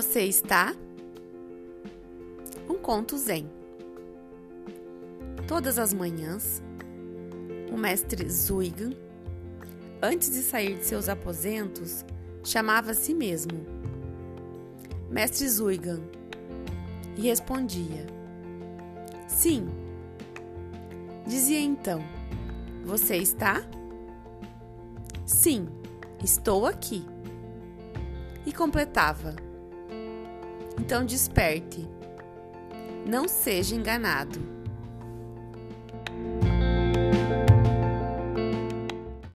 Você está? Um conto zen. Todas as manhãs, o mestre Zuigan, antes de sair de seus aposentos, chamava a si mesmo Mestre Zuigan e respondia: Sim. Dizia então: Você está? Sim, estou aqui. E completava: Então desperte. Não seja enganado.